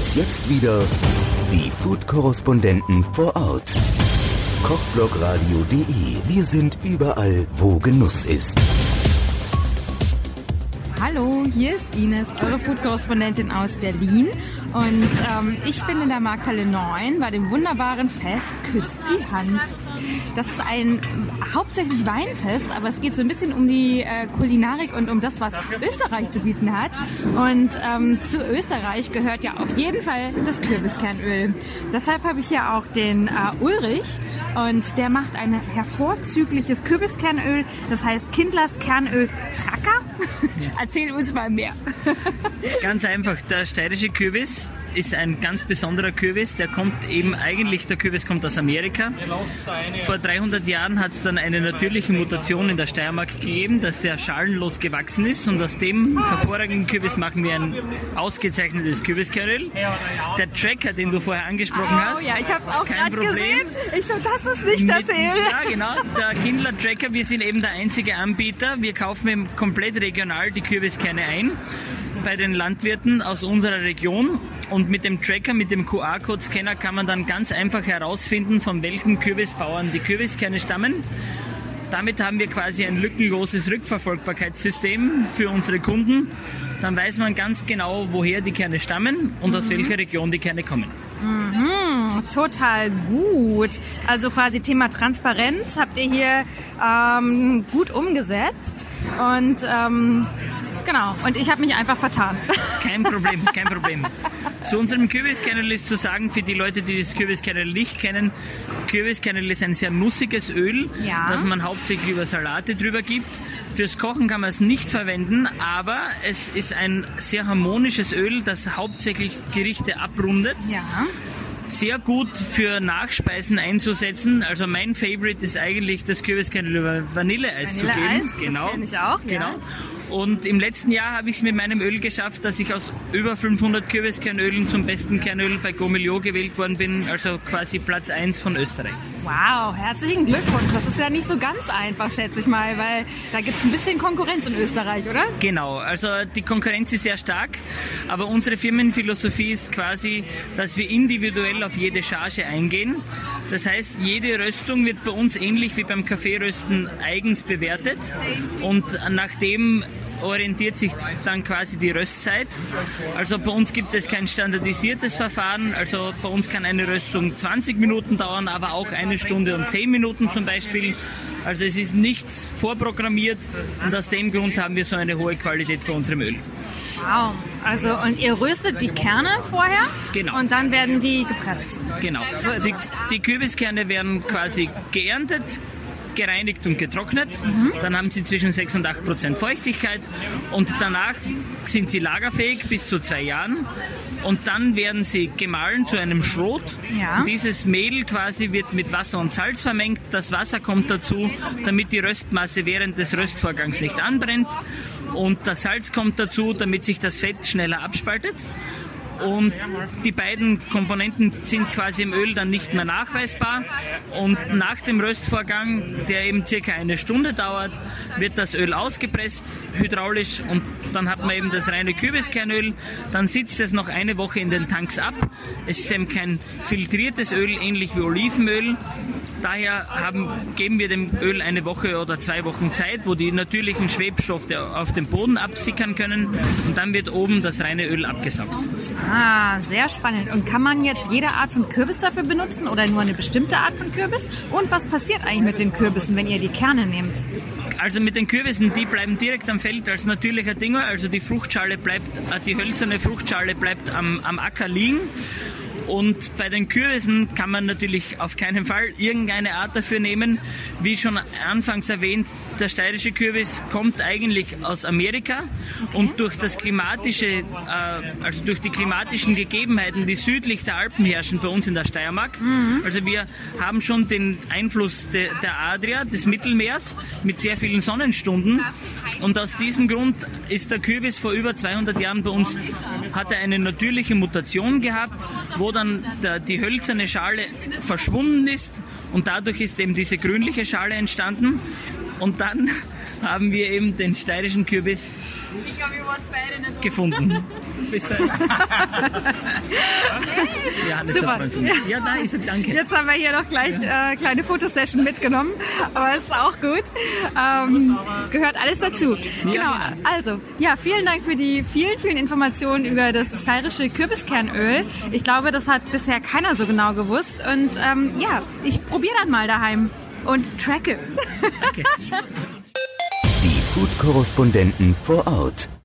Und jetzt wieder die Food-Korrespondenten vor Ort. Kochblogradio.de. Wir sind überall, wo Genuss ist. Hallo, hier ist Ines, eure Food-Korrespondentin aus Berlin. Und ähm, ich bin in der Markthalle 9 bei dem wunderbaren Fest Küsst die Hand. Das ist ein hauptsächlich Weinfest, aber es geht so ein bisschen um die äh, Kulinarik und um das, was Österreich zu bieten hat. Und ähm, zu Österreich gehört ja auf jeden Fall das Kürbiskernöl. Deshalb habe ich hier auch den äh, Ulrich und der macht ein hervorzügliches Kürbiskernöl, das heißt Kindlers Kernöl Tracker. Erzähl uns mal mehr. Ganz einfach, der steirische Kürbis ist ein ganz besonderer Kürbis. Der kommt eben, eigentlich der Kürbis kommt aus Amerika. Vor 300 Jahren hat es dann eine natürliche Mutation in der Steiermark gegeben, dass der schalenlos gewachsen ist und aus dem hervorragenden Kürbis machen wir ein ausgezeichnetes Kürbiskernöl. Der Tracker, den du vorher angesprochen oh, hast. Ja, ich habe es auch kein Problem. Gesehen. Ich so, das ist nicht das. Ja, genau. Der Kindler Tracker, wir sind eben der einzige Anbieter. Wir kaufen komplett regional die Kürbiskerne ein bei den Landwirten aus unserer Region. Und mit dem Tracker, mit dem QR-Code-Scanner kann man dann ganz einfach herausfinden, von welchen Kürbisbauern die Kürbiskerne stammen. Damit haben wir quasi ein lückenloses Rückverfolgbarkeitssystem für unsere Kunden. Dann weiß man ganz genau, woher die Kerne stammen und mhm. aus welcher Region die Kerne kommen. Mhm, total gut. Also quasi Thema Transparenz habt ihr hier ähm, gut umgesetzt. Und ähm, Genau, und ich habe mich einfach vertan. Kein Problem, kein Problem. Zu unserem Kürbiskernel ist zu sagen, für die Leute, die das Kürbiskernel nicht kennen, Kürbiskernel ist ein sehr nussiges Öl, ja. das man hauptsächlich über Salate drüber gibt. Fürs Kochen kann man es nicht verwenden, aber es ist ein sehr harmonisches Öl, das hauptsächlich Gerichte abrundet. Ja sehr gut für Nachspeisen einzusetzen. Also mein Favorite ist eigentlich das Kürbiskernel über Vanilleeis, Vanilleeis zu geben. Genau. Das ich auch. Genau. Ja. Und im letzten Jahr habe ich es mit meinem Öl geschafft, dass ich aus über 500 Kürbiskernölen zum besten Kernöl bei Gomilio gewählt worden bin, also quasi Platz 1 von Österreich. Wow, herzlichen Glückwunsch. Das ist ja nicht so ganz einfach, schätze ich mal, weil da gibt es ein bisschen Konkurrenz in Österreich, oder? Genau, also die Konkurrenz ist sehr stark, aber unsere Firmenphilosophie ist quasi, dass wir individuell auf jede Charge eingehen. Das heißt, jede Röstung wird bei uns ähnlich wie beim Kaffeerösten eigens bewertet und nachdem orientiert sich dann quasi die Röstzeit. Also bei uns gibt es kein standardisiertes Verfahren. Also bei uns kann eine Röstung 20 Minuten dauern, aber auch eine Stunde und 10 Minuten zum Beispiel. Also es ist nichts vorprogrammiert und aus dem Grund haben wir so eine hohe Qualität bei unserem Öl. Wow. Also und ihr röstet die Kerne vorher? Genau. Und dann werden die gepresst. Genau. Die, die Kürbiskerne werden quasi geerntet, gereinigt und getrocknet. Mhm. Dann haben sie zwischen 6 und 8 Prozent Feuchtigkeit und danach sind sie lagerfähig bis zu zwei Jahren. Und dann werden sie gemahlen zu einem Schrot. Ja. Dieses Mehl quasi wird mit Wasser und Salz vermengt. Das Wasser kommt dazu, damit die Röstmasse während des Röstvorgangs nicht anbrennt. Und das Salz kommt dazu, damit sich das Fett schneller abspaltet und die beiden Komponenten sind quasi im Öl dann nicht mehr nachweisbar und nach dem Röstvorgang, der eben circa eine Stunde dauert, wird das Öl ausgepresst, hydraulisch und dann hat man eben das reine Kürbiskernöl, dann sitzt es noch eine Woche in den Tanks ab. Es ist eben kein filtriertes Öl, ähnlich wie Olivenöl. Daher haben, geben wir dem Öl eine Woche oder zwei Wochen Zeit, wo die natürlichen Schwebstoffe auf dem Boden absickern können und dann wird oben das reine Öl abgesaugt. Ah, sehr spannend. Und kann man jetzt jede Art von Kürbis dafür benutzen oder nur eine bestimmte Art von Kürbis? Und was passiert eigentlich mit den Kürbissen, wenn ihr die Kerne nehmt? Also mit den Kürbissen, die bleiben direkt am Feld als natürlicher Dünger. Also die Fruchtschale bleibt, äh, die hölzerne Fruchtschale bleibt am, am Acker liegen. Und bei den Kürbissen kann man natürlich auf keinen Fall irgendeine Art dafür nehmen. Wie schon anfangs erwähnt, der steirische Kürbis kommt eigentlich aus Amerika und durch das klimatische, äh, also durch die klimatischen Gegebenheiten, die südlich der Alpen herrschen bei uns in der Steiermark. Mhm. Also wir haben schon den Einfluss de, der Adria, des Mittelmeers, mit sehr vielen Sonnenstunden. Und aus diesem Grund ist der Kürbis vor über 200 Jahren bei uns, hat er eine natürliche Mutation gehabt, wo dann der, die hölzerne Schale verschwunden ist und dadurch ist eben diese grünliche Schale entstanden. Und dann haben wir eben den steirischen Kürbis gefunden. Bis dann. ja, das Super. ist ja, ja, da ist er, danke. Jetzt haben wir hier noch gleich äh, kleine Fotosession mitgenommen, aber ist auch gut. Ähm, gehört alles dazu. genau. genau. Also, ja, vielen Dank für die vielen, vielen Informationen über das steirische Kürbiskernöl. Ich glaube, das hat bisher keiner so genau gewusst. Und ähm, ja, ich probiere dann mal daheim und tracke. Die Food-Korrespondenten vor Ort.